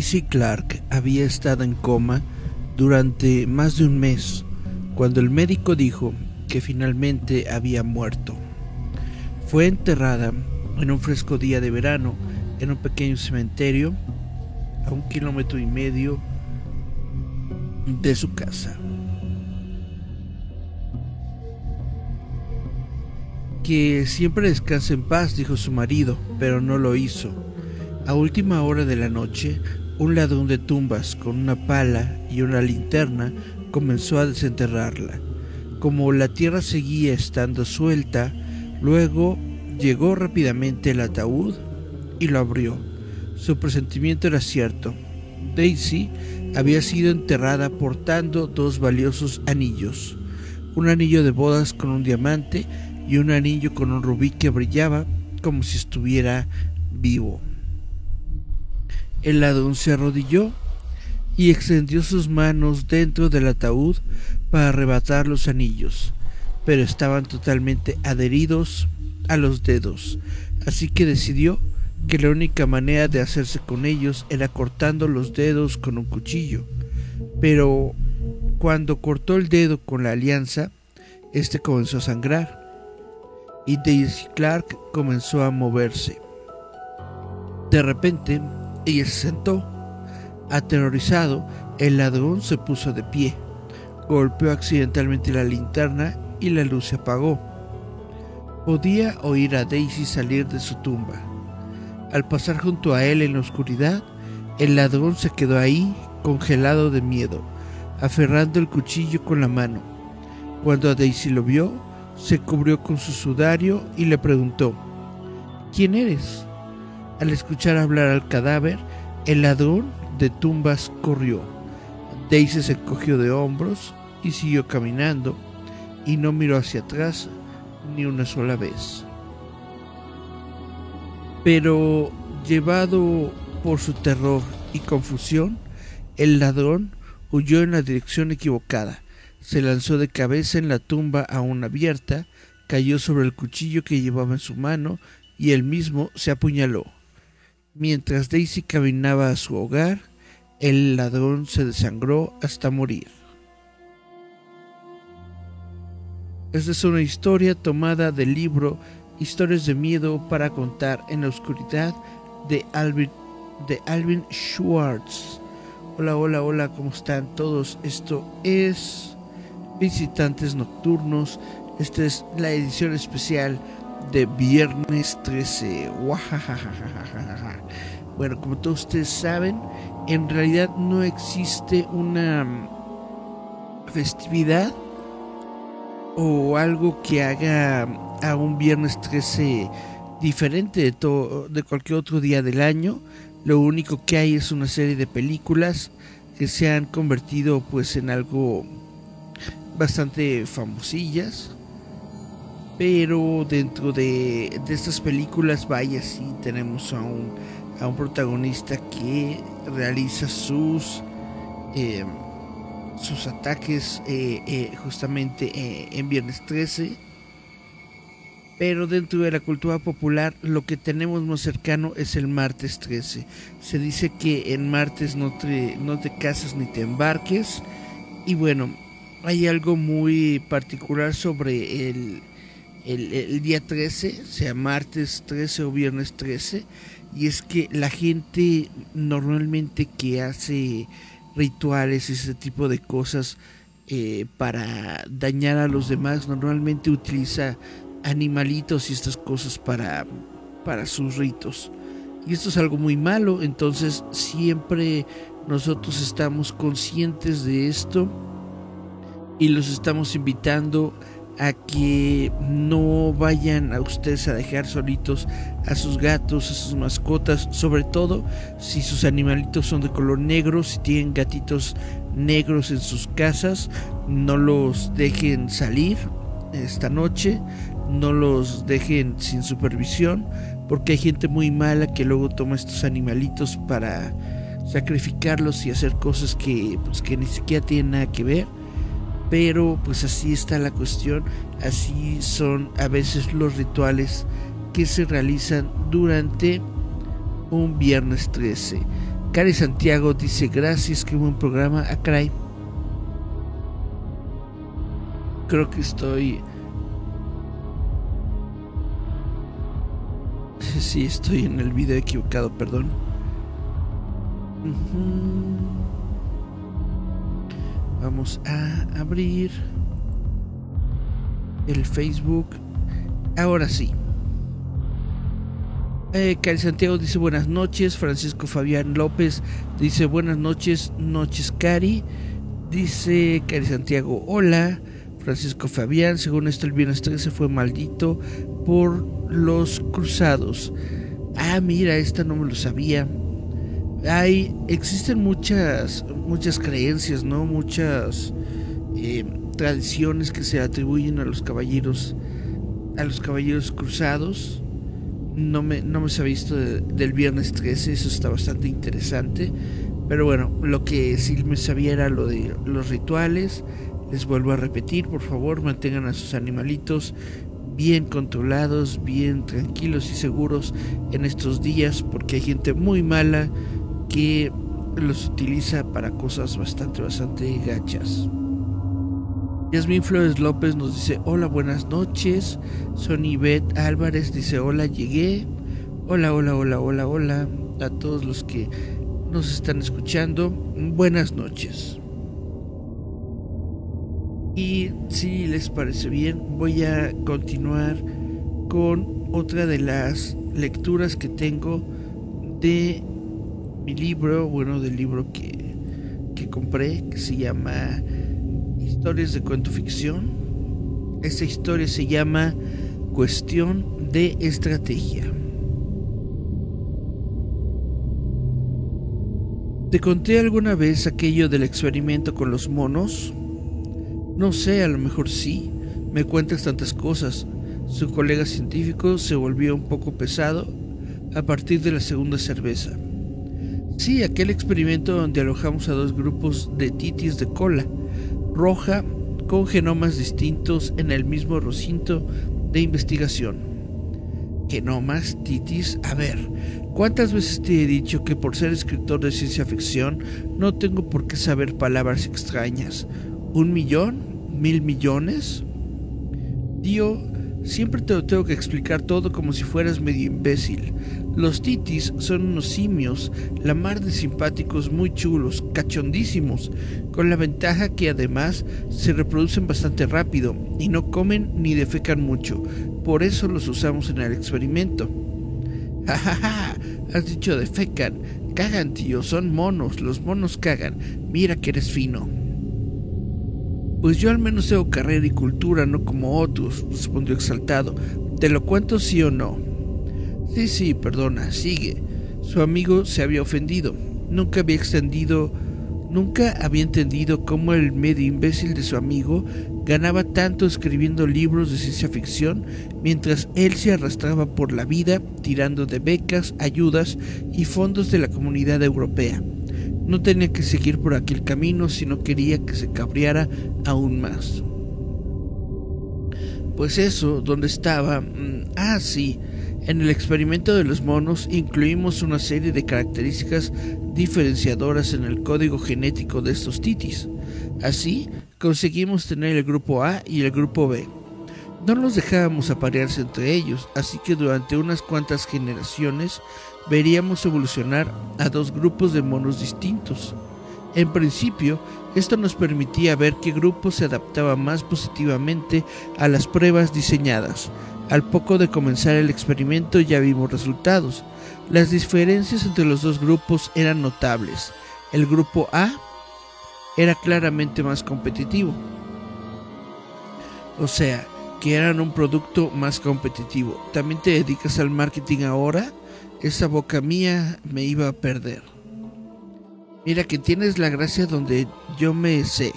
Clark había estado en coma durante más de un mes cuando el médico dijo que finalmente había muerto. Fue enterrada en un fresco día de verano en un pequeño cementerio a un kilómetro y medio de su casa. Que siempre descanse en paz, dijo su marido, pero no lo hizo. A última hora de la noche, un ladrón de tumbas con una pala y una linterna comenzó a desenterrarla. Como la tierra seguía estando suelta, luego llegó rápidamente el ataúd y lo abrió. Su presentimiento era cierto. Daisy había sido enterrada portando dos valiosos anillos, un anillo de bodas con un diamante y un anillo con un rubí que brillaba como si estuviera vivo. El ladrón se arrodilló y extendió sus manos dentro del ataúd para arrebatar los anillos, pero estaban totalmente adheridos a los dedos, así que decidió que la única manera de hacerse con ellos era cortando los dedos con un cuchillo. Pero cuando cortó el dedo con la alianza, este comenzó a sangrar y Daisy Clark comenzó a moverse. De repente, ella se sentó. Aterrorizado, el ladrón se puso de pie. Golpeó accidentalmente la linterna y la luz se apagó. Podía oír a Daisy salir de su tumba. Al pasar junto a él en la oscuridad, el ladrón se quedó ahí, congelado de miedo, aferrando el cuchillo con la mano. Cuando a Daisy lo vio, se cubrió con su sudario y le preguntó, ¿Quién eres? Al escuchar hablar al cadáver, el ladrón de tumbas corrió. Daisy se encogió de hombros y siguió caminando y no miró hacia atrás ni una sola vez. Pero llevado por su terror y confusión, el ladrón huyó en la dirección equivocada, se lanzó de cabeza en la tumba aún abierta, cayó sobre el cuchillo que llevaba en su mano y él mismo se apuñaló. Mientras Daisy caminaba a su hogar, el ladrón se desangró hasta morir. Esta es una historia tomada del libro Historias de miedo para contar en la oscuridad de Alvin, de Alvin Schwartz. Hola, hola, hola, ¿cómo están todos? Esto es Visitantes Nocturnos. Esta es la edición especial de viernes 13. Bueno, como todos ustedes saben, en realidad no existe una festividad o algo que haga a un viernes 13 diferente de, todo, de cualquier otro día del año. Lo único que hay es una serie de películas que se han convertido pues en algo bastante famosillas pero dentro de, estas películas, vaya, sí tenemos a un, a un protagonista que realiza sus, eh, sus ataques eh, eh, justamente en Viernes 13. Pero dentro de la cultura popular lo que tenemos más cercano es el martes 13. Se dice que en martes no te, no te casas ni te embarques. Y bueno, hay algo muy particular sobre el, el, día 13, sea martes 13 o viernes 13, y es que la gente normalmente que hace rituales, ese tipo de cosas eh, para dañar a los demás, normalmente utiliza animalitos y estas cosas para, para sus ritos. Y esto es algo muy malo, entonces siempre nosotros estamos conscientes de esto y los estamos invitando a que no vayan a ustedes a dejar solitos a sus gatos, a sus mascotas, sobre todo si sus animalitos son de color negro, si tienen gatitos negros en sus casas, no los dejen salir esta noche, no los dejen sin supervisión, porque hay gente muy mala que luego toma estos animalitos para sacrificarlos y hacer cosas que, pues, que ni siquiera tienen nada que ver pero pues así está la cuestión, así son a veces los rituales que se realizan durante un viernes 13. Cari Santiago dice gracias, qué buen programa. Ah, caray. Creo que estoy... Sí, estoy en el video equivocado, perdón. Vamos a abrir el Facebook. Ahora sí. Eh, Cari Santiago dice buenas noches. Francisco Fabián López dice buenas noches, noches Cari. Dice Cari Santiago, hola. Francisco Fabián, según esto el viernes 13 fue maldito por los cruzados. Ah, mira, esta no me lo sabía. Hay, existen muchas, muchas creencias, ¿no? Muchas eh, tradiciones que se atribuyen a los caballeros, a los caballeros cruzados no me, no me se ha visto del viernes 13, eso está bastante interesante. Pero bueno, lo que sí me sabía era lo de los rituales. Les vuelvo a repetir, por favor, mantengan a sus animalitos bien controlados, bien tranquilos y seguros en estos días, porque hay gente muy mala que los utiliza para cosas bastante, bastante gachas. Yasmin Flores López nos dice hola, buenas noches. Sonny Beth Álvarez dice hola, llegué. Hola, hola, hola, hola, hola. A todos los que nos están escuchando, buenas noches. Y si les parece bien, voy a continuar con otra de las lecturas que tengo de mi libro, bueno, del libro que, que compré, que se llama historias de cuento ficción. Esta historia se llama Cuestión de Estrategia. ¿Te conté alguna vez aquello del experimento con los monos? No sé, a lo mejor sí. Me cuentas tantas cosas. Su colega científico se volvió un poco pesado a partir de la segunda cerveza. Sí, aquel experimento donde alojamos a dos grupos de titis de cola roja con genomas distintos en el mismo recinto de investigación. Genomas, titis, a ver, ¿cuántas veces te he dicho que por ser escritor de ciencia ficción no tengo por qué saber palabras extrañas? ¿Un millón? ¿Mil millones? Tío, siempre te lo tengo que explicar todo como si fueras medio imbécil. Los titis son unos simios, la mar de simpáticos muy chulos, cachondísimos, con la ventaja que además se reproducen bastante rápido y no comen ni defecan mucho. Por eso los usamos en el experimento. ja! has dicho defecan. Cagan, tío, son monos, los monos cagan. Mira que eres fino. Pues yo al menos tengo carrera y cultura, no como otros, respondió exaltado. ¿Te lo cuento sí o no? Sí, sí, perdona, sigue. Su amigo se había ofendido. Nunca había extendido, nunca había entendido cómo el medio imbécil de su amigo ganaba tanto escribiendo libros de ciencia ficción mientras él se arrastraba por la vida tirando de becas, ayudas y fondos de la comunidad europea. No tenía que seguir por aquel camino si no quería que se cabreara aún más. Pues eso, donde estaba... Mm, ah, sí, en el experimento de los monos incluimos una serie de características diferenciadoras en el código genético de estos titis. Así, conseguimos tener el grupo A y el grupo B. No los dejábamos aparearse entre ellos, así que durante unas cuantas generaciones veríamos evolucionar a dos grupos de monos distintos. En principio, esto nos permitía ver qué grupo se adaptaba más positivamente a las pruebas diseñadas, al poco de comenzar el experimento ya vimos resultados. Las diferencias entre los dos grupos eran notables. El grupo A era claramente más competitivo. O sea, que eran un producto más competitivo. ¿También te dedicas al marketing ahora? Esa boca mía me iba a perder. Mira que tienes la gracia donde yo me sé.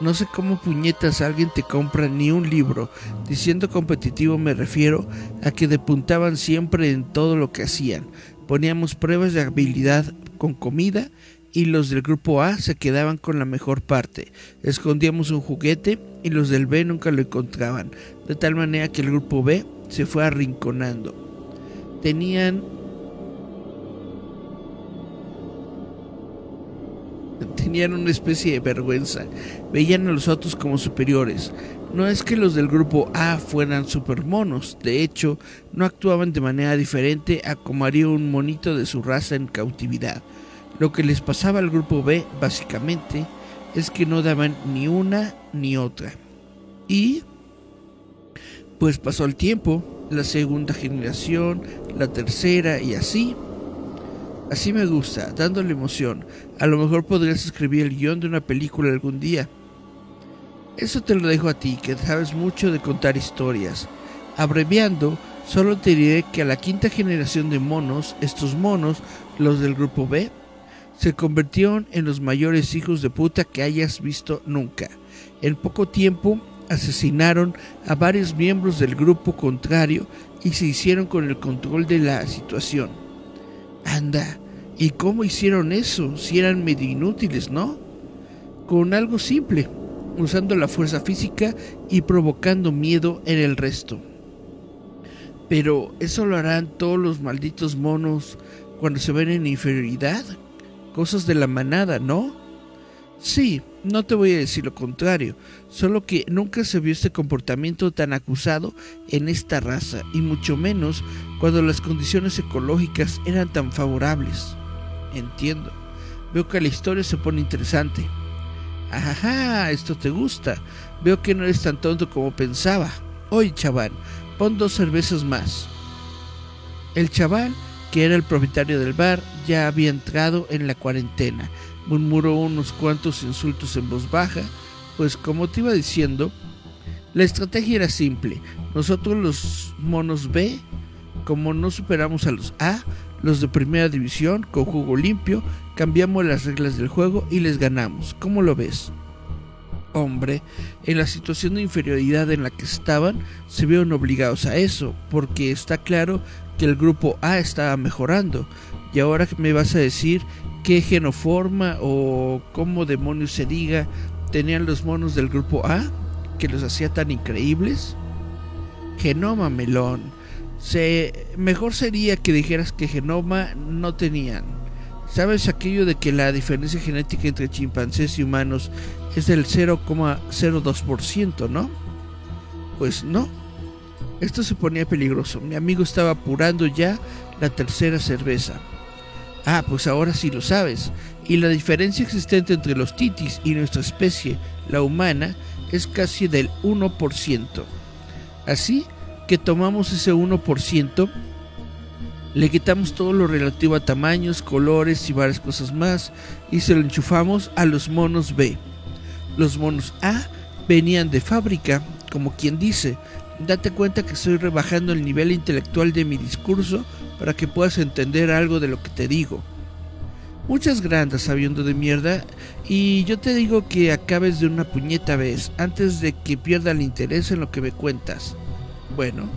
No sé cómo puñetas alguien te compra ni un libro. Diciendo competitivo me refiero a que depuntaban siempre en todo lo que hacían. Poníamos pruebas de habilidad con comida y los del grupo A se quedaban con la mejor parte. Escondíamos un juguete y los del B nunca lo encontraban. De tal manera que el grupo B se fue arrinconando. Tenían tenían una especie de vergüenza. Veían a los otros como superiores. No es que los del grupo A fueran supermonos, de hecho, no actuaban de manera diferente a como haría un monito de su raza en cautividad. Lo que les pasaba al grupo B, básicamente, es que no daban ni una ni otra. Y pues pasó el tiempo, la segunda generación, la tercera y así. Así me gusta, dándole emoción. A lo mejor podrías escribir el guion de una película algún día. Eso te lo dejo a ti, que sabes mucho de contar historias. Abreviando, solo te diré que a la quinta generación de monos, estos monos, los del grupo B, se convirtieron en los mayores hijos de puta que hayas visto nunca. En poco tiempo asesinaron a varios miembros del grupo contrario y se hicieron con el control de la situación. Anda, ¿y cómo hicieron eso? Si eran medio inútiles, ¿no? Con algo simple, usando la fuerza física y provocando miedo en el resto. Pero eso lo harán todos los malditos monos cuando se ven en inferioridad. Cosas de la manada, ¿no? Sí, no te voy a decir lo contrario, solo que nunca se vio este comportamiento tan acusado en esta raza, y mucho menos cuando las condiciones ecológicas eran tan favorables. Entiendo. Veo que la historia se pone interesante. Ajá, esto te gusta. Veo que no eres tan tonto como pensaba. Oye, chaval, pon dos cervezas más. El chaval, que era el propietario del bar, ya había entrado en la cuarentena murmuró unos cuantos insultos en voz baja, pues como te iba diciendo, la estrategia era simple. Nosotros los monos B, como no superamos a los A, los de primera división, con juego limpio, cambiamos las reglas del juego y les ganamos. ¿Cómo lo ves? Hombre, en la situación de inferioridad en la que estaban, se vieron obligados a eso, porque está claro que el grupo A estaba mejorando. Y ahora me vas a decir qué genoforma o cómo demonios se diga tenían los monos del grupo A que los hacía tan increíbles? Genoma melón. Se, mejor sería que dijeras que genoma no tenían. ¿Sabes aquello de que la diferencia genética entre chimpancés y humanos es del 0,02%, no? Pues no. Esto se ponía peligroso. Mi amigo estaba apurando ya la tercera cerveza. Ah, pues ahora sí lo sabes. Y la diferencia existente entre los titis y nuestra especie, la humana, es casi del 1%. Así que tomamos ese 1%, le quitamos todo lo relativo a tamaños, colores y varias cosas más y se lo enchufamos a los monos B. Los monos A venían de fábrica, como quien dice, date cuenta que estoy rebajando el nivel intelectual de mi discurso para que puedas entender algo de lo que te digo. Muchas grandes sabiendo de mierda y yo te digo que acabes de una puñeta vez antes de que pierda el interés en lo que me cuentas. Bueno,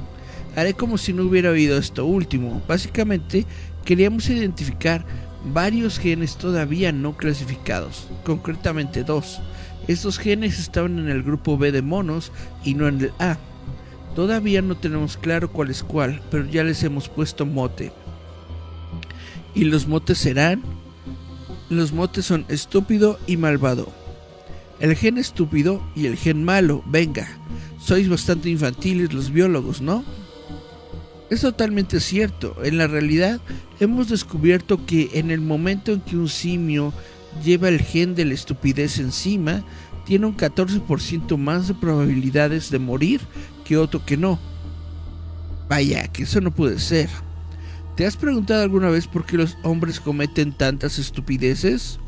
haré como si no hubiera oído esto último. Básicamente queríamos identificar varios genes todavía no clasificados, concretamente dos. Estos genes estaban en el grupo B de monos y no en el A. Todavía no tenemos claro cuál es cuál, pero ya les hemos puesto mote. ¿Y los motes serán? Los motes son estúpido y malvado. El gen estúpido y el gen malo, venga. Sois bastante infantiles los biólogos, ¿no? Es totalmente cierto. En la realidad hemos descubierto que en el momento en que un simio lleva el gen de la estupidez encima, tiene un 14% más de probabilidades de morir que otro que no. Vaya, que eso no puede ser. ¿Te has preguntado alguna vez por qué los hombres cometen tantas estupideces?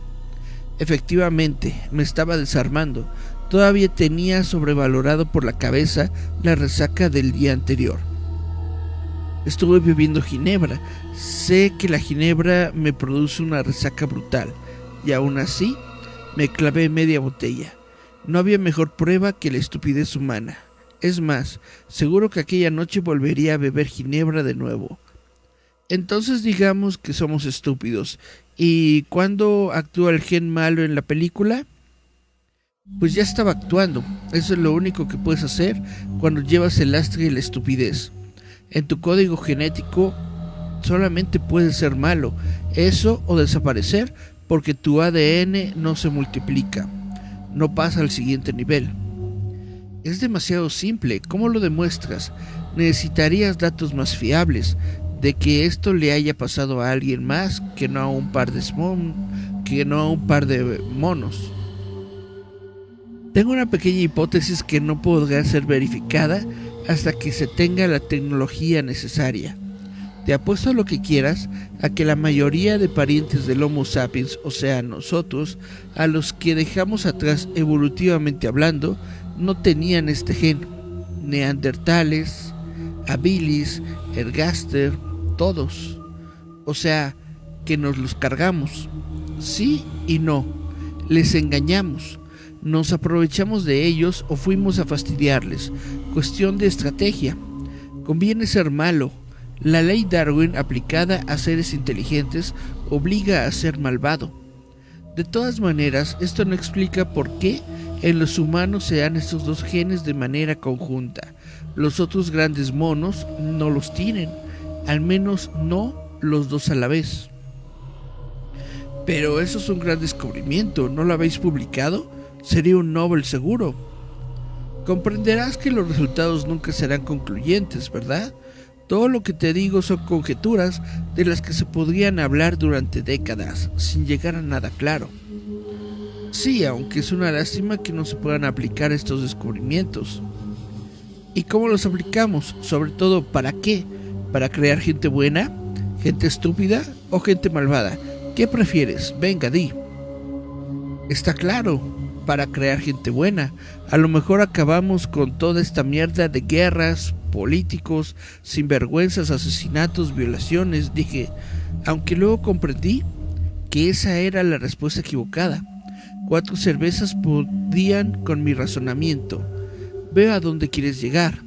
Efectivamente, me estaba desarmando. Todavía tenía sobrevalorado por la cabeza la resaca del día anterior. Estuve bebiendo ginebra. Sé que la ginebra me produce una resaca brutal. Y aún así, me clavé media botella. No había mejor prueba que la estupidez humana. Es más, seguro que aquella noche volvería a beber ginebra de nuevo. Entonces digamos que somos estúpidos. ¿Y cuándo actúa el gen malo en la película? Pues ya estaba actuando. Eso es lo único que puedes hacer cuando llevas el lastre y la estupidez. En tu código genético solamente puede ser malo. Eso o desaparecer porque tu ADN no se multiplica, no pasa al siguiente nivel. Es demasiado simple, ¿cómo lo demuestras? Necesitarías datos más fiables de que esto le haya pasado a alguien más que no a un par de que no a un par de monos. Tengo una pequeña hipótesis que no podrá ser verificada hasta que se tenga la tecnología necesaria. Te apuesto lo que quieras a que la mayoría de parientes del Homo sapiens, o sea, nosotros, a los que dejamos atrás evolutivamente hablando, no tenían este gen. Neandertales, habilis, ergaster, todos. O sea, que nos los cargamos. Sí y no. Les engañamos. Nos aprovechamos de ellos o fuimos a fastidiarles. Cuestión de estrategia. Conviene ser malo. La ley Darwin aplicada a seres inteligentes obliga a ser malvado. De todas maneras, esto no explica por qué en los humanos se dan estos dos genes de manera conjunta. Los otros grandes monos no los tienen, al menos no los dos a la vez. Pero eso es un gran descubrimiento, ¿no lo habéis publicado? Sería un Nobel seguro. Comprenderás que los resultados nunca serán concluyentes, ¿verdad? Todo lo que te digo son conjeturas de las que se podrían hablar durante décadas, sin llegar a nada claro. Sí, aunque es una lástima que no se puedan aplicar estos descubrimientos. ¿Y cómo los aplicamos? Sobre todo, ¿para qué? ¿Para crear gente buena? ¿Gente estúpida? ¿O gente malvada? ¿Qué prefieres? Venga, di. Está claro, para crear gente buena. A lo mejor acabamos con toda esta mierda de guerras, políticos, sinvergüenzas, asesinatos, violaciones. Dije, aunque luego comprendí que esa era la respuesta equivocada. Cuatro cervezas podían con mi razonamiento. Veo a dónde quieres llegar.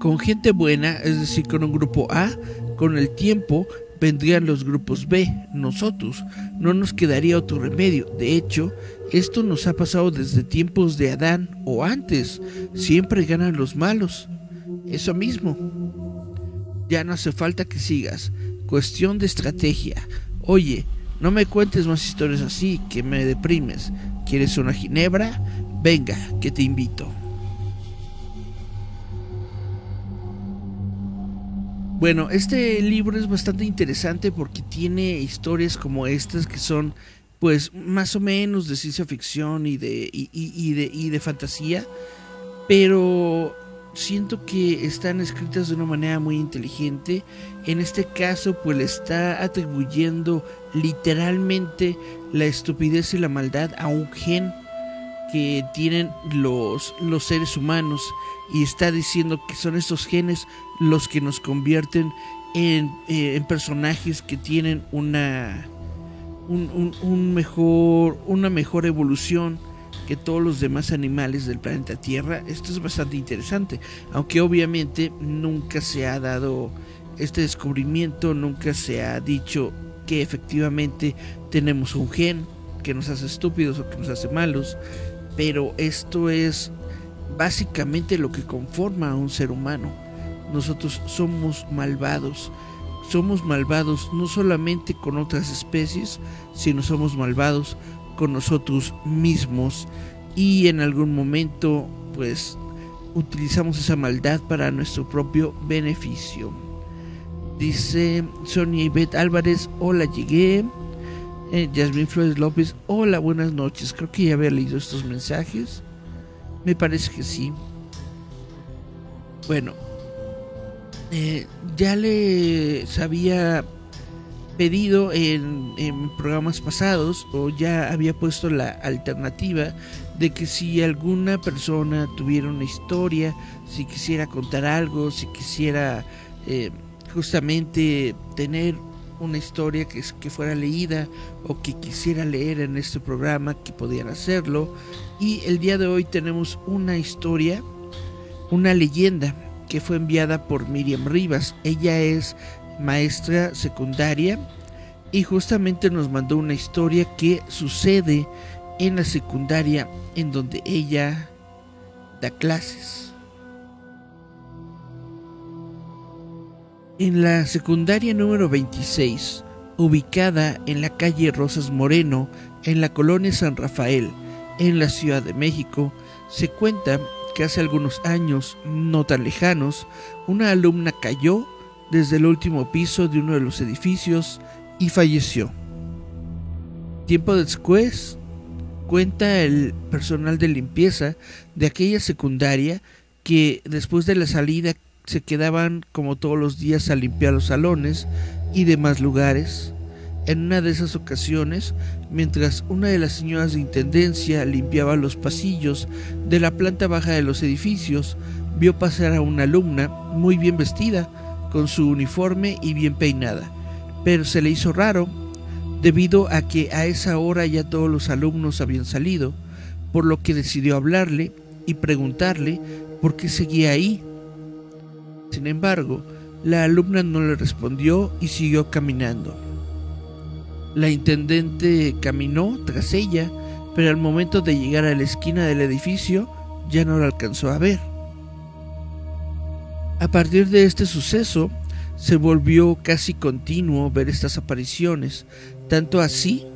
Con gente buena, es decir, con un grupo A, con el tiempo vendrían los grupos B, nosotros. No nos quedaría otro remedio. De hecho, esto nos ha pasado desde tiempos de Adán o antes. Siempre ganan los malos. Eso mismo. Ya no hace falta que sigas. Cuestión de estrategia. Oye, no me cuentes más historias así, que me deprimes. ¿Quieres una ginebra? Venga, que te invito. Bueno, este libro es bastante interesante porque tiene historias como estas que son pues más o menos de ciencia ficción y de, y, y de fantasía, pero siento que están escritas de una manera muy inteligente. En este caso, pues le está atribuyendo literalmente la estupidez y la maldad a un gen que tienen los, los seres humanos y está diciendo que son estos genes los que nos convierten en, eh, personajes que tienen una, un mejor, una mejor evolución que todos los demás animales del planeta Tierra. Esto es bastante interesante, aunque obviamente nunca se ha dado este descubrimiento, nunca se ha dicho que efectivamente tenemos un gen que nos hace estúpidos o que nos hace malos, pero esto es básicamente lo que conforma a un ser humano. Nosotros somos malvados. Somos malvados no solamente con otras especies, sino somos malvados con nosotros mismos y en algún momento pues utilizamos esa maldad para nuestro propio beneficio. Dice Sonia Ivette Álvarez, hola llegué. Eh, Yasmin Flores López, hola, buenas noches. Creo que ya había leído estos mensajes. Me parece que sí. Bueno, eh, ya le sabía pedido en, programas pasados o ya había puesto la alternativa de que si alguna persona tuviera una historia, si quisiera contar algo, si quisiera eh, justamente tener una historia que, que fuera leída o que quisiera leer en este programa, que podían hacerlo. Y el día de hoy tenemos una historia, una leyenda que fue enviada por Miriam Rivas. Ella es maestra secundaria y justamente nos mandó una historia que sucede en la secundaria en donde ella da clases. En la secundaria número 26, ubicada en la calle Rosas Moreno, en la colonia San Rafael, en la Ciudad de México, se cuenta que hace algunos años, no tan lejanos, una alumna cayó desde el último piso de uno de los edificios y falleció. Tiempo después, cuenta el personal de limpieza de aquella secundaria que después de la salida se quedaban como todos los días a limpiar los salones y demás lugares. En una de esas ocasiones, mientras una de las señoras de intendencia limpiaba los pasillos de la planta baja de los edificios, vio pasar a una alumna muy bien vestida, con su uniforme y bien peinada, pero se le hizo raro debido a que a esa hora ya todos los alumnos habían salido, por lo que decidió hablarle y preguntarle por qué seguía ahí. Sin embargo, la alumna no le respondió y siguió caminando. La intendente caminó tras ella, pero al momento de llegar a la esquina del edificio ya no la alcanzó a ver. A partir de este suceso, se volvió casi continuo ver estas apariciones, tanto así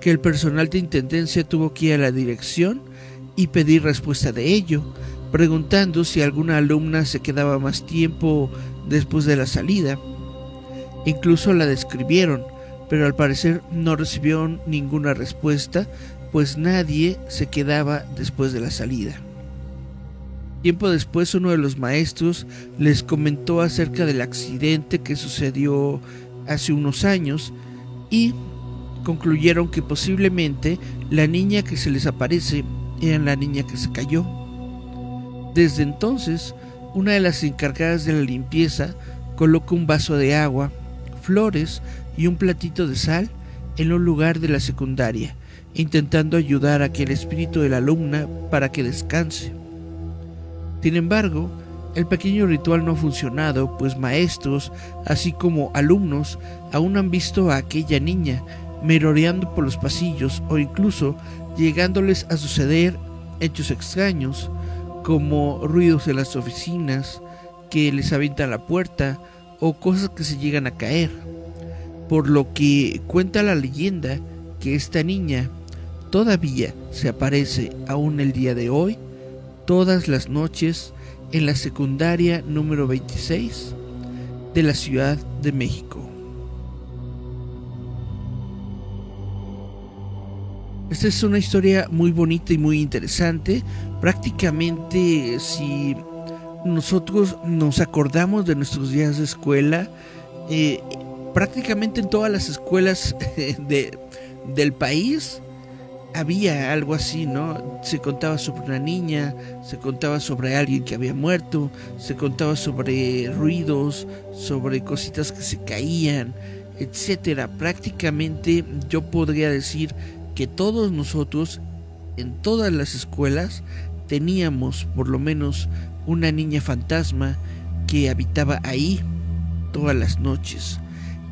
que el personal de intendencia tuvo que ir a la dirección y pedir respuesta de ello, preguntando si alguna alumna se quedaba más tiempo después de la salida. Incluso la describieron, pero al parecer no recibieron ninguna respuesta, pues nadie se quedaba después de la salida. Tiempo después uno de los maestros les comentó acerca del accidente que sucedió hace unos años y concluyeron que posiblemente la niña que se les aparece era la niña que se cayó. Desde entonces, una de las encargadas de la limpieza coloca un vaso de agua, flores y un platito de sal en un lugar de la secundaria, intentando ayudar a que el espíritu de la alumna para que descanse. Sin embargo, el pequeño ritual no ha funcionado, pues maestros, así como alumnos, aún han visto a aquella niña merodeando por los pasillos o incluso llegándoles a suceder hechos extraños, como ruidos en las oficinas, que les avientan la puerta o cosas que se llegan a caer. Por lo que cuenta la leyenda que esta niña todavía se aparece aún el día de hoy todas las noches en la secundaria número 26 de la Ciudad de México. Esta es una historia muy bonita y muy interesante. Prácticamente si nosotros nos acordamos de nuestros días de escuela, eh, prácticamente en todas las escuelas de, del país había algo así, ¿no? Se contaba sobre una niña, se contaba sobre alguien que había muerto, se contaba sobre ruidos, sobre cositas que se caían, etcétera. Prácticamente yo podría decir que todos nosotros en todas las escuelas teníamos por lo menos una niña fantasma que habitaba ahí todas las noches.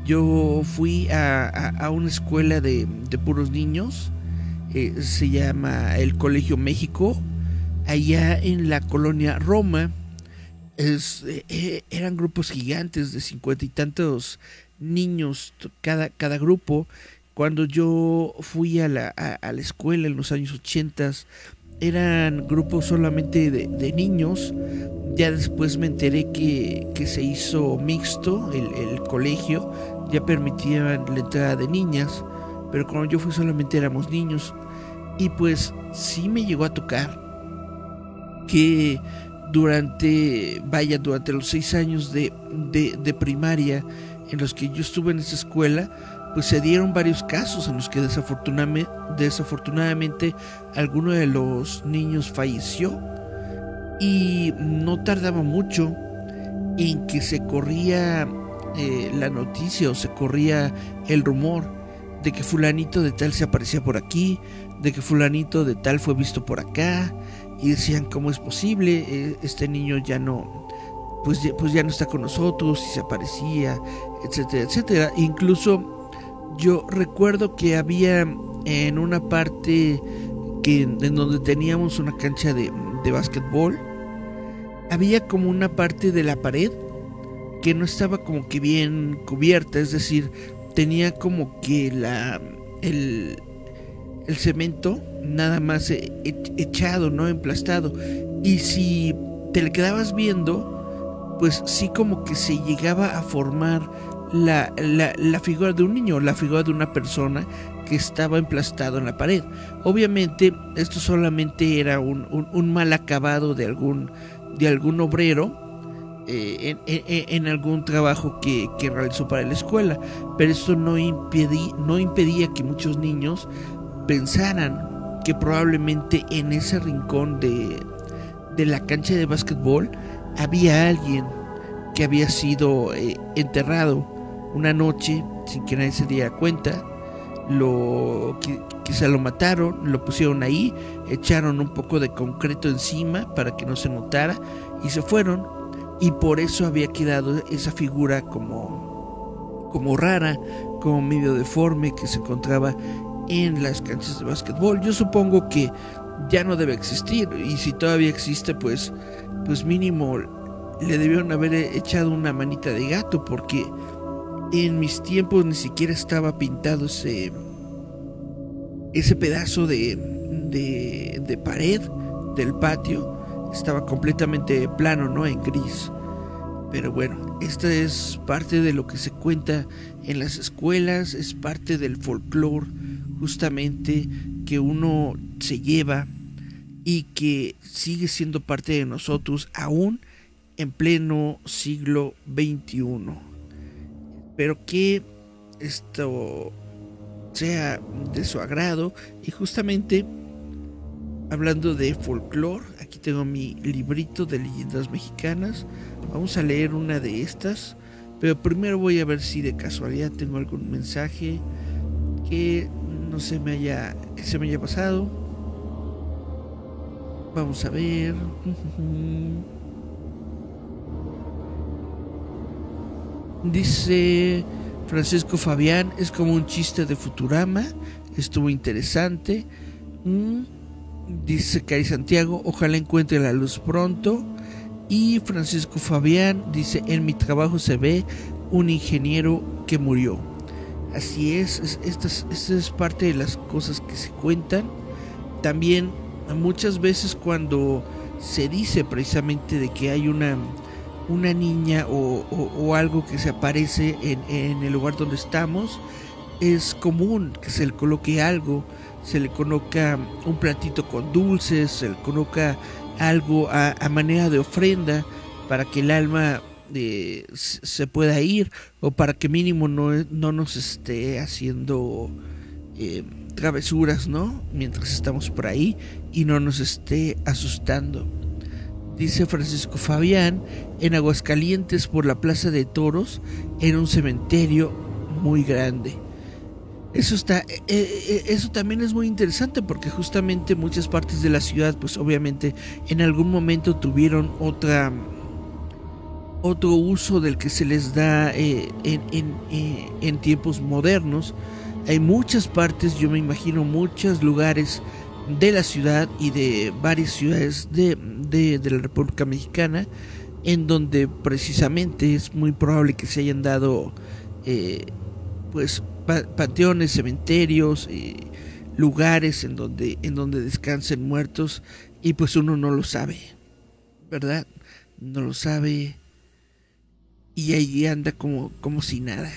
Yo fui a, una escuela de, de puros niños eh, se llama el Colegio México, allá en la colonia Roma. Eh, eh, eran grupos gigantes de cincuenta y tantos niños cada, cada grupo. Cuando yo fui a la, a, la escuela en los años 80, eran grupos solamente de, niños. Ya después me enteré que, que se hizo mixto el, el, colegio, ya permitían la entrada de niñas pero cuando yo fui solamente éramos niños. Y pues sí me llegó a tocar que durante, vaya, durante los seis años de, de, primaria en los que yo estuve en esa escuela, pues se dieron varios casos en los que desafortunadamente, desafortunadamente alguno de los niños falleció y no tardaba mucho en que se corría eh, la noticia o se corría el rumor de que fulanito de tal se aparecía por aquí, de que fulanito de tal fue visto por acá, y decían, ¿cómo es posible? Eh, este niño ya no, pues ya, pues ya no está con nosotros, y se aparecía, etcétera, etcétera. Incluso yo recuerdo que había en una parte que, en donde teníamos una cancha de, de básquetbol, había como una parte de la pared que no estaba como que bien cubierta, es decir, tenía como que la el, el cemento nada más e, echado, no emplastado. Y si te le quedabas viendo, pues sí como que se llegaba a formar la, la, figura de un niño, la figura de una persona que estaba emplastado en la pared. Obviamente esto solamente era un, un, mal acabado de algún, de algún obrero eh, en, algún trabajo que, que, realizó para la escuela, pero esto no, impedí, no impedía que muchos niños pensaran que probablemente en ese rincón de, de la cancha de básquetbol había alguien que había sido eh, enterrado una noche sin que nadie se diera cuenta. Lo, quizá lo mataron, lo pusieron ahí, echaron un poco de concreto encima para que no se notara y se fueron. Y por eso había quedado esa figura como, como rara, como medio deforme que se encontraba en las canchas de básquetbol. Yo supongo que ya no debe existir y si todavía existe pues pues mínimo le debieron haber echado una manita de gato porque en mis tiempos ni siquiera estaba pintado ese ese pedazo de, de, de pared del patio estaba completamente plano no en gris pero bueno, esta es parte de lo que se cuenta en las escuelas, es parte del folclore justamente que uno se lleva y que sigue siendo parte de nosotros aún en pleno siglo XXI. Pero que esto sea de su agrado y justamente hablando de folclore, aquí tengo mi librito de leyendas mexicanas. Vamos a leer una de estas, pero primero voy a ver si de casualidad tengo algún mensaje que no se me haya que se me haya pasado. Vamos a ver. Dice Francisco Fabián, es como un chiste de Futurama, estuvo interesante. Mm, dice Cari Santiago, ojalá encuentre la luz pronto. Y Francisco Fabián dice, en mi trabajo se ve un ingeniero que murió. Así es, esta es, parte de las cosas que se cuentan. También muchas veces cuando se dice precisamente de que hay una, una niña o, algo que se aparece en, en, el lugar donde estamos, es común que se le coloque algo, se le coloca un platito con dulces, se le coloca algo a, manera de ofrenda para que el alma se pueda ir o para que mínimo no, no nos esté haciendo eh, travesuras, ¿no? Mientras estamos por ahí y no nos esté asustando. Dice Francisco Fabián, en Aguascalientes por la Plaza de Toros, en un cementerio muy grande. Eso está, eh, eh, eso también es muy interesante porque justamente muchas partes de la ciudad, pues obviamente en algún momento tuvieron otra otro uso del que se les da eh, eh, en, tiempos modernos. Hay muchas partes, yo me imagino muchos lugares de la ciudad y de varias ciudades de, la República Mexicana en donde precisamente es muy probable que se hayan dado eh, panteones, cementerios, lugares en donde, en donde descansen muertos y pues uno no lo sabe, ¿verdad? No lo sabe y allí anda como, como si nada.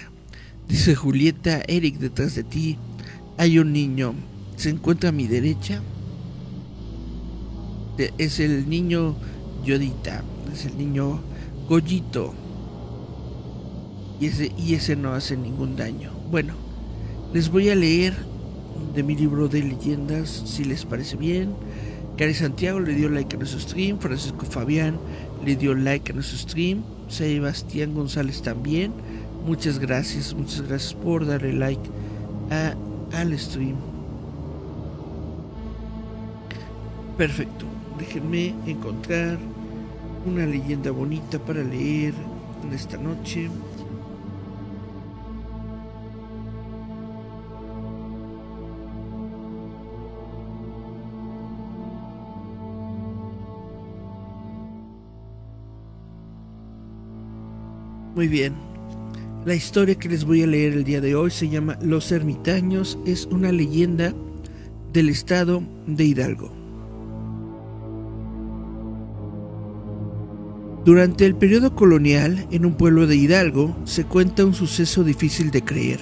Dice Julieta, Eric, detrás de ti hay un niño. Se encuentra a mi derecha. Es el niño Yodita, es el niño Goyito. Y ese, y ese no hace ningún daño. Bueno, les voy a leer de mi libro de leyendas, si les parece bien. Cari Santiago le dio like a nuestro stream. Francisco Fabián le dio like a nuestro stream. Sebastián González también. Muchas gracias, muchas gracias por darle like a, al stream. Perfecto. Déjenme encontrar una leyenda bonita para leer en esta noche. Muy bien. La historia que les voy a leer el día de hoy se llama Los ermitaños, es una leyenda del estado de Hidalgo. Durante el periodo colonial, en un pueblo de Hidalgo, se cuenta un suceso difícil de creer.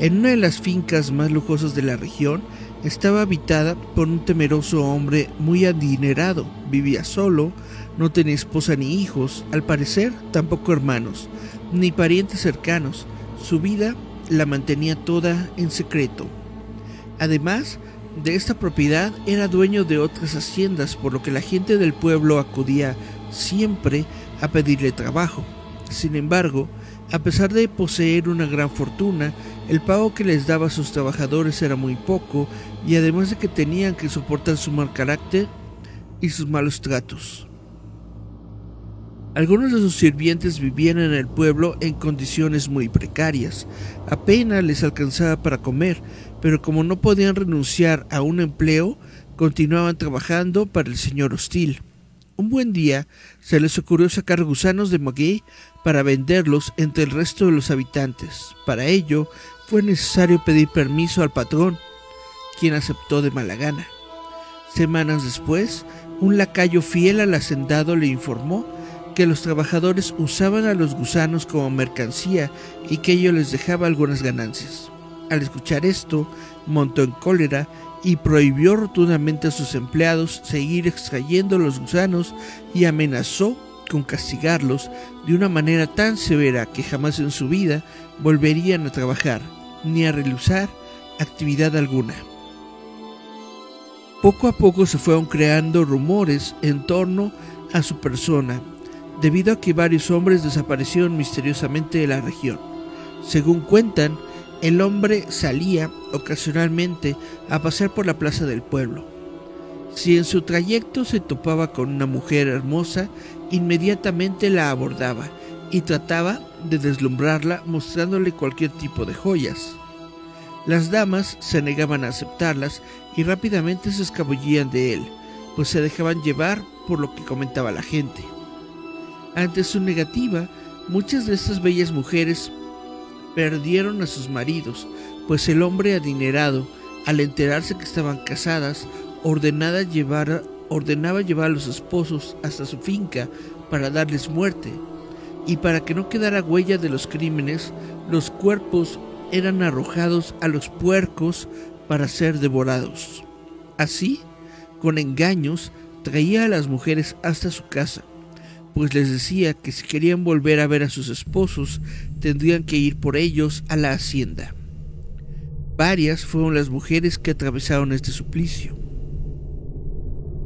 En una de las fincas más lujosas de la región, estaba habitada por un temeroso hombre muy adinerado. Vivía solo, no tenía esposa ni hijos, al parecer tampoco hermanos, ni parientes cercanos. Su vida la mantenía toda en secreto. Además de esta propiedad, era dueño de otras haciendas, por lo que la gente del pueblo acudía siempre a pedirle trabajo. Sin embargo, a pesar de poseer una gran fortuna, el pago que les daba a sus trabajadores era muy poco y además de que tenían que soportar su mal carácter y sus malos tratos. Algunos de sus sirvientes vivían en el pueblo en condiciones muy precarias. Apenas les alcanzaba para comer, pero como no podían renunciar a un empleo, continuaban trabajando para el señor hostil. Un buen día se les ocurrió sacar gusanos de maguey para venderlos entre el resto de los habitantes. Para ello fue necesario pedir permiso al patrón, quien aceptó de mala gana. Semanas después, un lacayo fiel al hacendado le informó que los trabajadores usaban a los gusanos como mercancía y que ello les dejaba algunas ganancias. Al escuchar esto, montó en cólera y prohibió rotundamente a sus empleados seguir extrayendo los gusanos y amenazó con castigarlos de una manera tan severa que jamás en su vida volverían a trabajar ni a realizar actividad alguna. Poco a poco se fueron creando rumores en torno a su persona debido a que varios hombres desaparecieron misteriosamente de la región. Según cuentan, el hombre salía ocasionalmente a pasear por la plaza del pueblo. Si en su trayecto se topaba con una mujer hermosa, inmediatamente la abordaba y trataba de deslumbrarla mostrándole cualquier tipo de joyas. Las damas se negaban a aceptarlas y rápidamente se escabullían de él, pues se dejaban llevar por lo que comentaba la gente. Ante su negativa, muchas de estas bellas mujeres perdieron a sus maridos, pues el hombre adinerado, al enterarse que estaban casadas, ordenaba llevar, ordenaba llevar a los esposos hasta su finca para darles muerte, y para que no quedara huella de los crímenes, los cuerpos eran arrojados a los puercos para ser devorados. Así, con engaños, traía a las mujeres hasta su casa, pues les decía que si querían volver a ver a sus esposos, tendrían que ir por ellos a la hacienda. Varias fueron las mujeres que atravesaron este suplicio.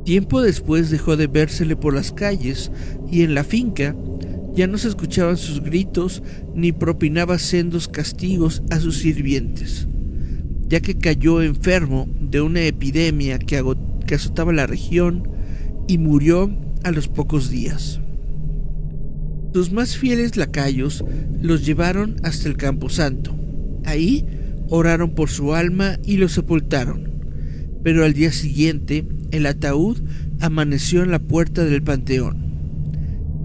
Tiempo después dejó de vérsele por las calles y en la finca ya no se escuchaban sus gritos ni propinaba sendos castigos a sus sirvientes, ya que cayó enfermo de una epidemia que, azotaba la región y murió a los pocos días. Sus más fieles lacayos los llevaron hasta el camposanto. Ahí oraron por su alma y lo sepultaron. Pero al día siguiente el ataúd amaneció en la puerta del panteón.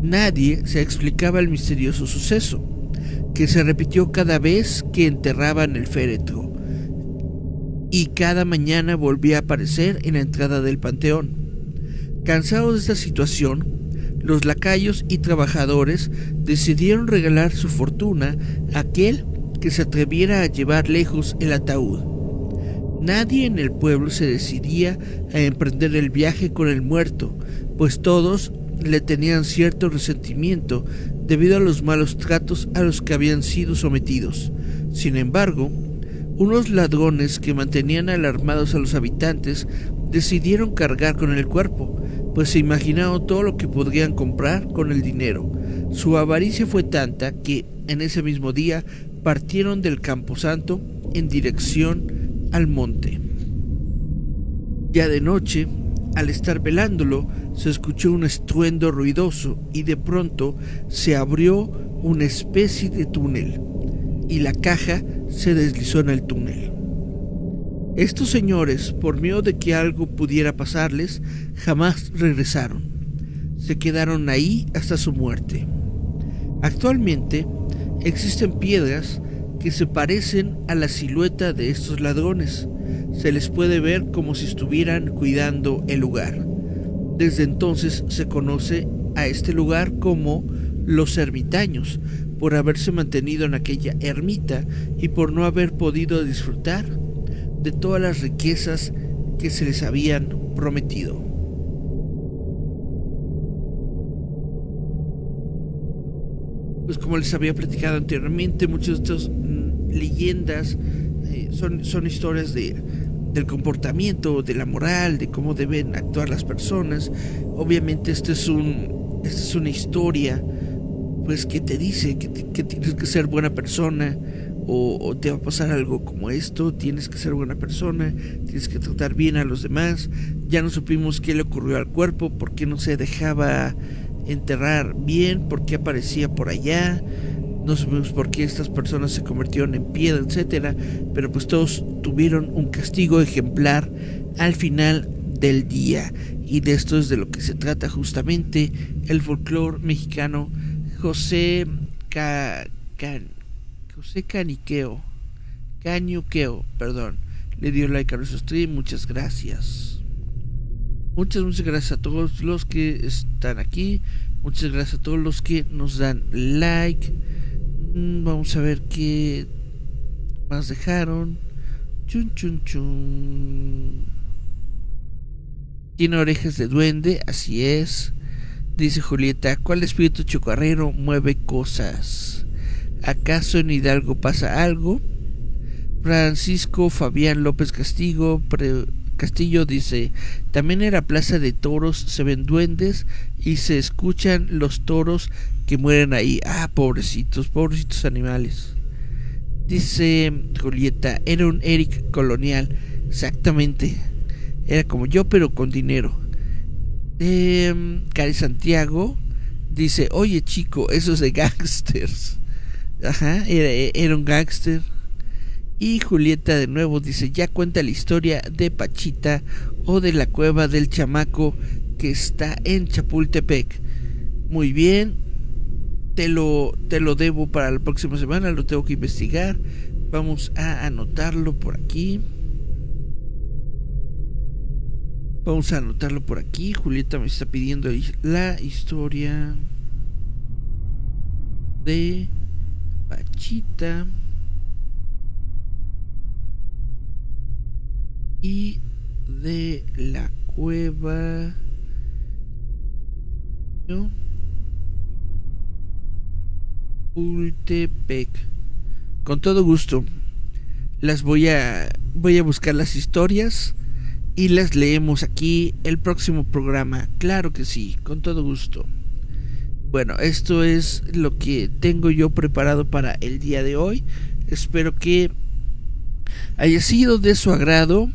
Nadie se explicaba el misterioso suceso, que se repitió cada vez que enterraban el féretro, y cada mañana volvía a aparecer en la entrada del panteón. Cansados de esta situación, los lacayos y trabajadores decidieron regalar su fortuna a aquel que se atreviera a llevar lejos el ataúd. Nadie en el pueblo se decidía a emprender el viaje con el muerto, pues todos le tenían cierto resentimiento debido a los malos tratos a los que habían sido sometidos. Sin embargo, unos ladrones que mantenían alarmados a los habitantes decidieron cargar con el cuerpo, pues se imaginaron todo lo que podrían comprar con el dinero. Su avaricia fue tanta que en ese mismo día partieron del camposanto en dirección al monte. Ya de noche, al estar velándolo, se escuchó un estruendo ruidoso y de pronto se abrió una especie de túnel y la caja se deslizó en el túnel. Estos señores, por miedo de que algo pudiera pasarles, jamás regresaron. Se quedaron ahí hasta su muerte. Actualmente, existen piedras que se parecen a la silueta de estos ladrones. Se les puede ver como si estuvieran cuidando el lugar. Desde entonces se conoce a este lugar como los ermitaños, por haberse mantenido en aquella ermita y por no haber podido disfrutar de todas las riquezas que se les habían prometido. Pues como les había platicado anteriormente, muchas de estas mm, leyendas eh, son, son historias de, del comportamiento, de la moral, de cómo deben actuar las personas. Obviamente este es un, esta es una historia pues que te dice que, tienes que ser buena persona o, te va a pasar algo como esto, tienes que ser buena persona, tienes que tratar bien a los demás. Ya no supimos qué le ocurrió al cuerpo, por qué no se dejaba enterrar bien, por qué aparecía por allá, no supimos por qué estas personas se convirtieron en piedra, etcétera, pero pues todos tuvieron un castigo ejemplar al final del día. Y de esto es de lo que se trata justamente el folclore mexicano José José Caniqueo, Cañuqueo, perdón, le dio like a nuestro stream, muchas gracias. Muchas, muchas gracias a todos los que están aquí, muchas gracias a todos los que nos dan like. Mm, vamos a ver qué más dejaron. Chun chun chun. Tiene orejas de duende, así es. Dice Julieta, ¿cuál espíritu chocarrero mueve cosas? ¿Acaso en Hidalgo pasa algo? Francisco Fabián López Castillo, Castillo dice, también en la plaza de toros se ven duendes y se escuchan los toros que mueren ahí. Ah, pobrecitos, pobrecitos animales. Dice Julieta, era un Eric colonial, exactamente. Era como yo, pero con dinero. Eh, Cari Santiago dice, oye chico, eso es de gangsters. Ajá, era, era un gangster. Y Julieta de nuevo dice, ya cuenta la historia de Pachita o de la cueva del chamaco que está en Chapultepec. Muy bien, te lo, te lo debo para la próxima semana, lo tengo que investigar. Vamos a anotarlo por aquí. Vamos a anotarlo por aquí. Julieta me está pidiendo la historia de Pachita y de la cueva. Ultepec. Con todo gusto. Las voy a voy a buscar las historias y las leemos aquí el próximo programa. Claro que sí, con todo gusto. Bueno, esto es lo que tengo yo preparado para el día de hoy. Espero que haya sido de su agrado.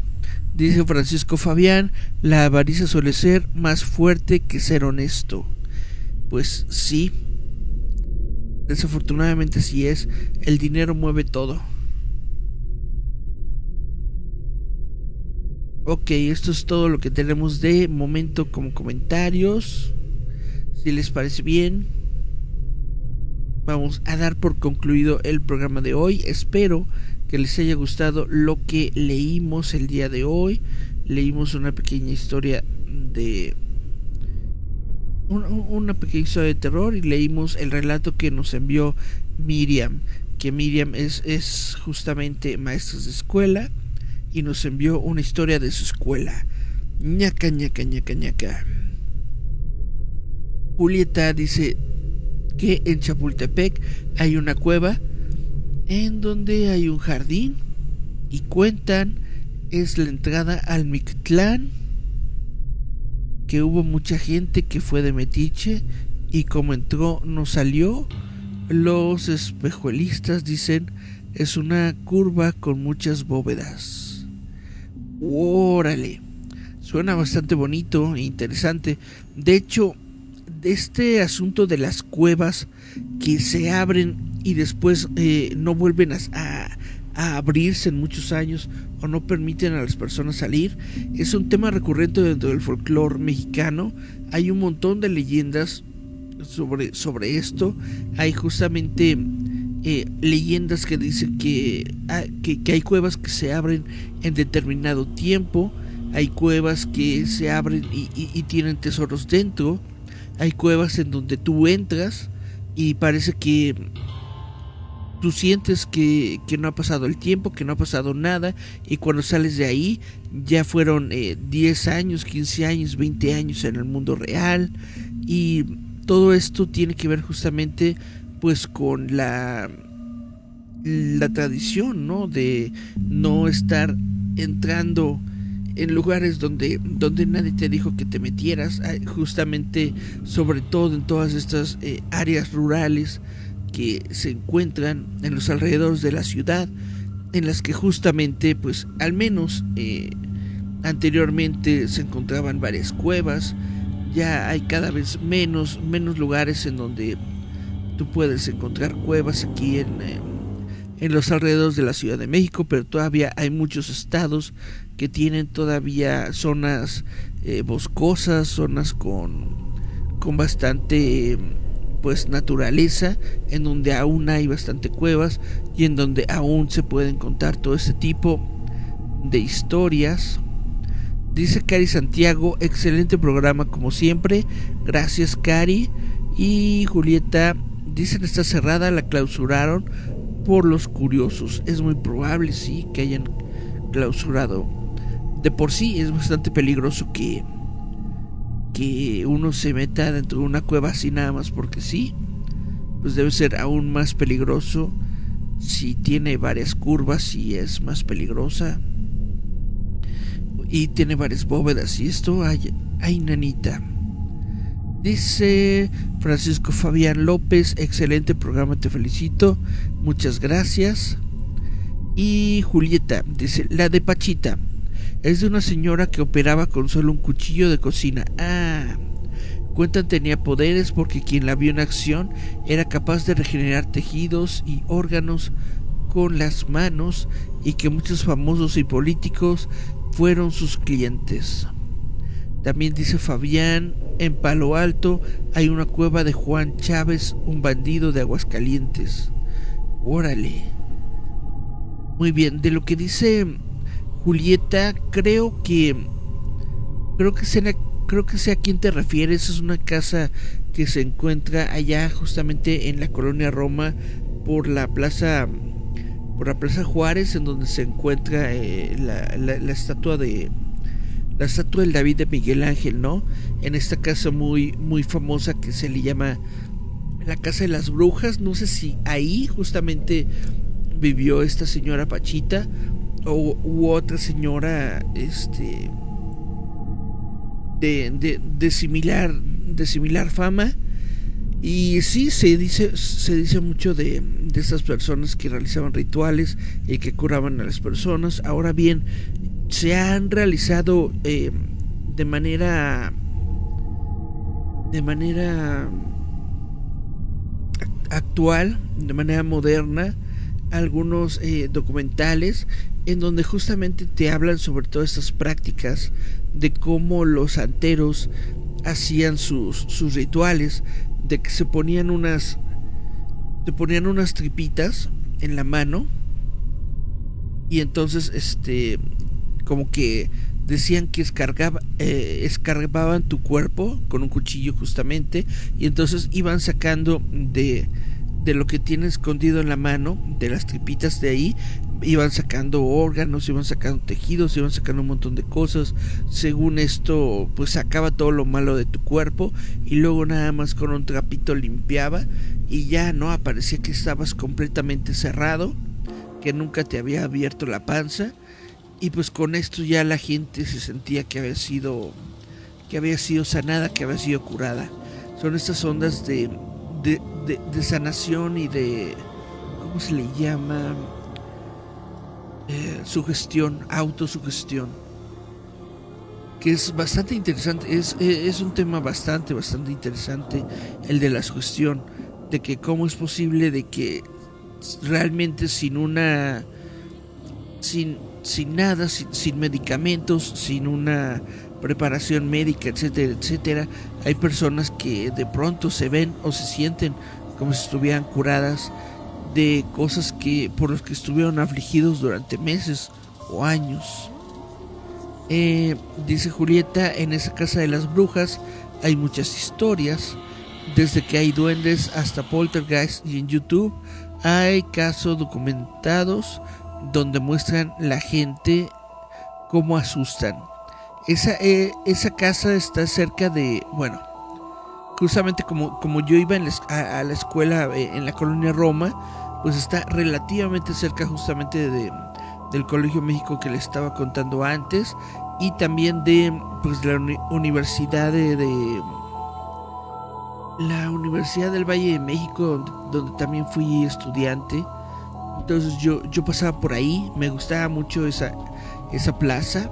Dice Francisco Fabián, la avaricia suele ser más fuerte que ser honesto. Pues sí, desafortunadamente sí es. El dinero mueve todo. Ok, esto es todo lo que tenemos de momento como comentarios. Si les parece bien, vamos a dar por concluido el programa de hoy. Espero que les haya gustado lo que leímos el día de hoy. Leímos una pequeña historia de... Una, pequeña historia de terror y leímos el relato que nos envió Miriam. Que Miriam es, es justamente maestra de escuela y nos envió una historia de su escuela. ñaca, ñaca, ñaca, ñaca. Julieta dice que en Chapultepec hay una cueva en donde hay un jardín y cuentan es la entrada al Mictlán que hubo mucha gente que fue de metiche y como entró no salió los espejuelistas dicen es una curva con muchas bóvedas Órale. Suena bastante bonito e interesante. De hecho, este asunto de las cuevas que se abren y después eh, no vuelven a, abrirse en muchos años o no permiten a las personas salir, es un tema recurrente dentro del folclore mexicano. Hay un montón de leyendas sobre, sobre esto. Hay justamente eh, leyendas que dicen ah, que, que, hay cuevas que se abren en determinado tiempo, hay cuevas que se abren y, tienen tesoros dentro, hay cuevas en donde tú entras y parece que tú sientes que, no ha pasado el tiempo, que no ha pasado nada, y cuando sales de ahí ya fueron 10 eh, años, 15 años, 20 años en el mundo real, y todo esto tiene que ver justamente pues con la la tradición, ¿no? De no estar entrando en lugares donde, donde nadie te dijo que te metieras, justamente sobre todo en todas estas eh, áreas rurales que se encuentran en los alrededores de la ciudad, en las que justamente, pues al menos eh, anteriormente se encontraban varias cuevas, ya hay cada vez menos, menos lugares en donde tú puedes encontrar cuevas aquí en, eh, en los alrededores de la Ciudad de México, pero todavía hay muchos estados que tienen todavía zonas eh, boscosas, zonas con, con bastante pues naturaleza, en donde aún hay bastante cuevas y en donde aún se pueden contar todo este tipo de historias Dice Cari Santiago, excelente programa como siempre. Gracias Cari. Y Julieta, dicen está cerrada, la clausuraron por los curiosos. Es muy probable, sí, que hayan clausurado. De por sí es bastante peligroso que, que uno se meta dentro de una cueva así nada más porque sí. Pues debe ser aún más peligroso si tiene varias curvas y es más peligrosa y tiene varias bóvedas y esto hay, hay nanita. Dice Francisco Fabián López, excelente programa, te felicito, muchas gracias. Y Julieta dice, la de Pachita, es de una señora que operaba con solo un cuchillo de cocina. Ah, cuentan tenía poderes porque quien la vio en acción era capaz de regenerar tejidos y órganos con las manos y que muchos famosos y políticos fueron sus clientes. También dice Fabián, en Palo Alto hay una cueva de Juan Chávez, un bandido de Aguascalientes. Órale. Muy bien, de lo que dice Julieta, creo que creo que sea creo que sea a quién te refieres, es una casa que se encuentra allá justamente en la colonia Roma por la plaza por la Plaza Juárez, en donde se encuentra eh, la, la, estatua de la estatua del David de Miguel Ángel, ¿no? En esta casa muy muy famosa que se le llama la casa de las brujas. No sé si ahí justamente vivió esta señora Pachita o u otra señora, este, de, de, de similar de similar fama y sí, se dice, se dice mucho de, de estas personas que realizaban rituales y que curaban a las personas. Ahora bien, se han realizado eh, de manera de manera actual, de manera moderna, algunos eh, documentales en donde justamente te hablan sobre todas estas prácticas de cómo los santeros hacían sus, sus rituales, de que se ponían unas se ponían unas tripitas en la mano y entonces este como que decían que escargaba, eh, escarbaban tu cuerpo con un cuchillo justamente y entonces iban sacando de, de lo que tiene escondido en la mano de las tripitas de ahí iban sacando órganos, iban sacando tejidos, iban sacando un montón de cosas. Según esto, pues sacaba todo lo malo de tu cuerpo y luego nada más con un trapito limpiaba y ya no aparecía que estabas completamente cerrado, que nunca te había abierto la panza y pues con esto ya la gente se sentía que había sido que había sido sanada, que había sido curada. Son estas ondas de de, sanación y de ¿cómo se le llama? eh, sugestión, autosugestión, que es bastante interesante, es, eh, es un tema bastante, bastante interesante el de la sugestión, de que cómo es posible de que realmente sin una, sin, sin nada, sin, sin medicamentos, sin una preparación médica, etcétera, etcétera, hay personas que de pronto se ven o se sienten como si estuvieran curadas de cosas que por las que estuvieron afligidos durante meses o años. Eh, dice Julieta, en esa casa de las brujas hay muchas historias, desde que hay duendes hasta poltergeist y en YouTube hay casos documentados donde muestran la gente cómo asustan. Esa, eh, esa casa está cerca de, bueno, justamente como, como yo iba a, la escuela eh, en la colonia Roma, pues está relativamente cerca justamente de, del Colegio México que le estaba contando antes y también de pues la universidad de, la Universidad del Valle de México donde, también fui estudiante. Entonces yo, yo pasaba por ahí me gustaba mucho esa, esa plaza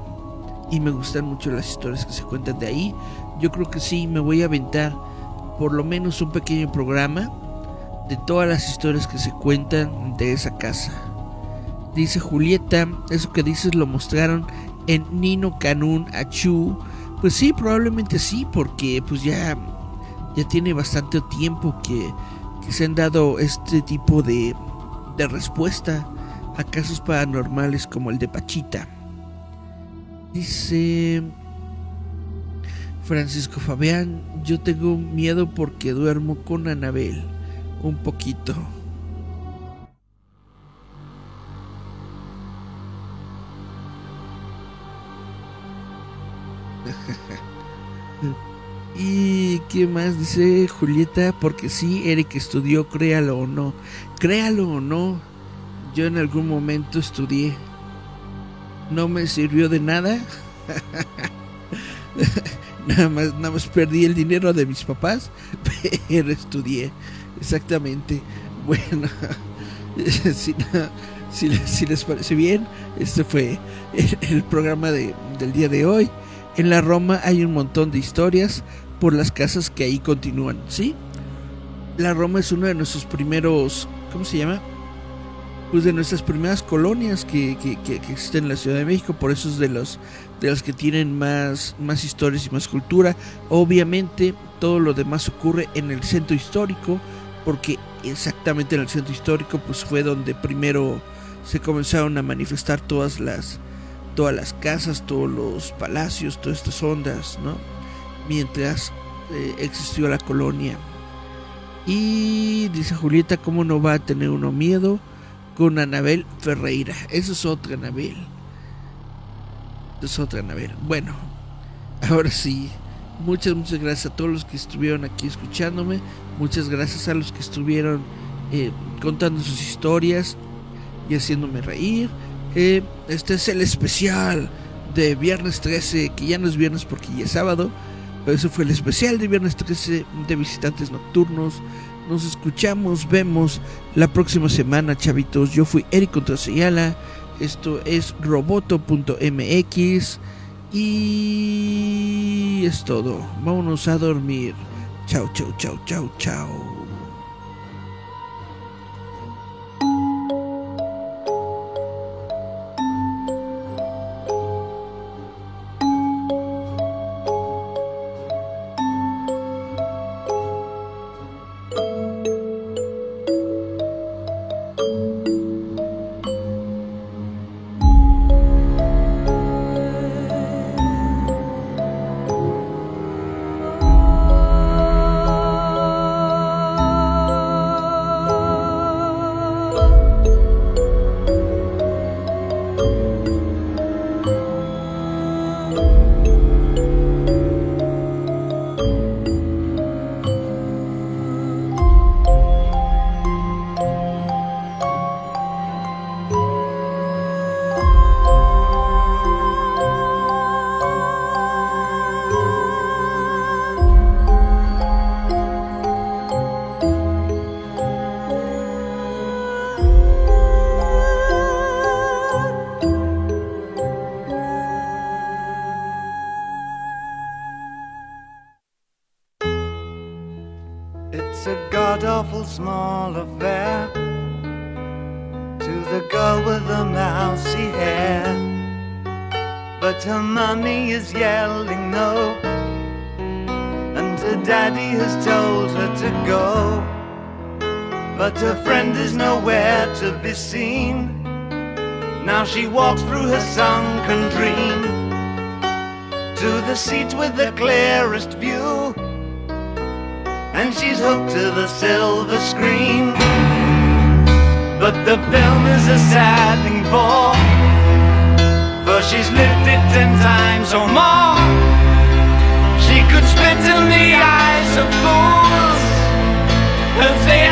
y me gustan mucho las historias que se cuentan de ahí. Yo creo que sí me voy a aventar por lo menos un pequeño programa de todas las historias que se cuentan de esa casa. Dice Julieta eso que dices lo mostraron en Nino Canun Achu, pues sí, probablemente sí, porque pues ya, ya tiene bastante tiempo que, que se han dado este tipo de, de respuesta a casos paranormales como el de Pachita. Dice Francisco Fabián, yo tengo miedo porque duermo con Anabel, un poquito. ¿Y qué más dice Julieta? Porque sí, Eric estudió, créalo o no. Créalo o no, yo en algún momento estudié. No me sirvió de nada. nada, más, nada más perdí el dinero de mis papás, pero estudié. Exactamente. Bueno, si, si, les parece bien, este fue el, programa de, del día de hoy. En la Roma hay un montón de historias por las casas que ahí continúan, ¿sí? La Roma es uno de nuestros primeros, ¿cómo se llama? Pues de nuestras primeras colonias que, existen en la Ciudad de México, por eso es de los de las que tienen más, más historias y más cultura. Obviamente todo lo demás ocurre en el centro histórico, porque exactamente en el centro histórico pues fue donde primero se comenzaron a manifestar todas las todas las casas, todos los palacios, todas estas ondas, ¿no? Mientras eh, existió la colonia. Y dice Julieta, ¿cómo no va a tener uno miedo con Anabel Ferreira? Eso es otra Anabel. Es otra Anabel. Bueno, ahora sí. Muchas, muchas gracias a todos los que estuvieron aquí escuchándome. Muchas gracias a los que estuvieron eh, contando sus historias y haciéndome reír este es el especial de viernes 13, que ya no es viernes porque ya es sábado, pero eso fue el especial de viernes 13 de visitantes nocturnos. Nos escuchamos, vemos la próxima semana, chavitos. Yo fui Eric Contraseyala. Esto es roboto.mx. Y es todo. Vámonos a dormir. Chao, chao, chao, chao, chao. For she's lived it ten times or more. She could spit in the eyes of fools if they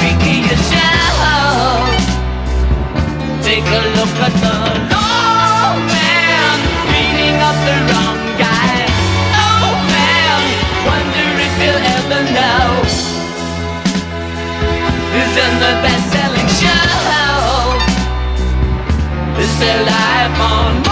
Take a look at the old man beating up the wrong guy. Old man, wonder if you'll ever know. Is in the best-selling show. Is a life on.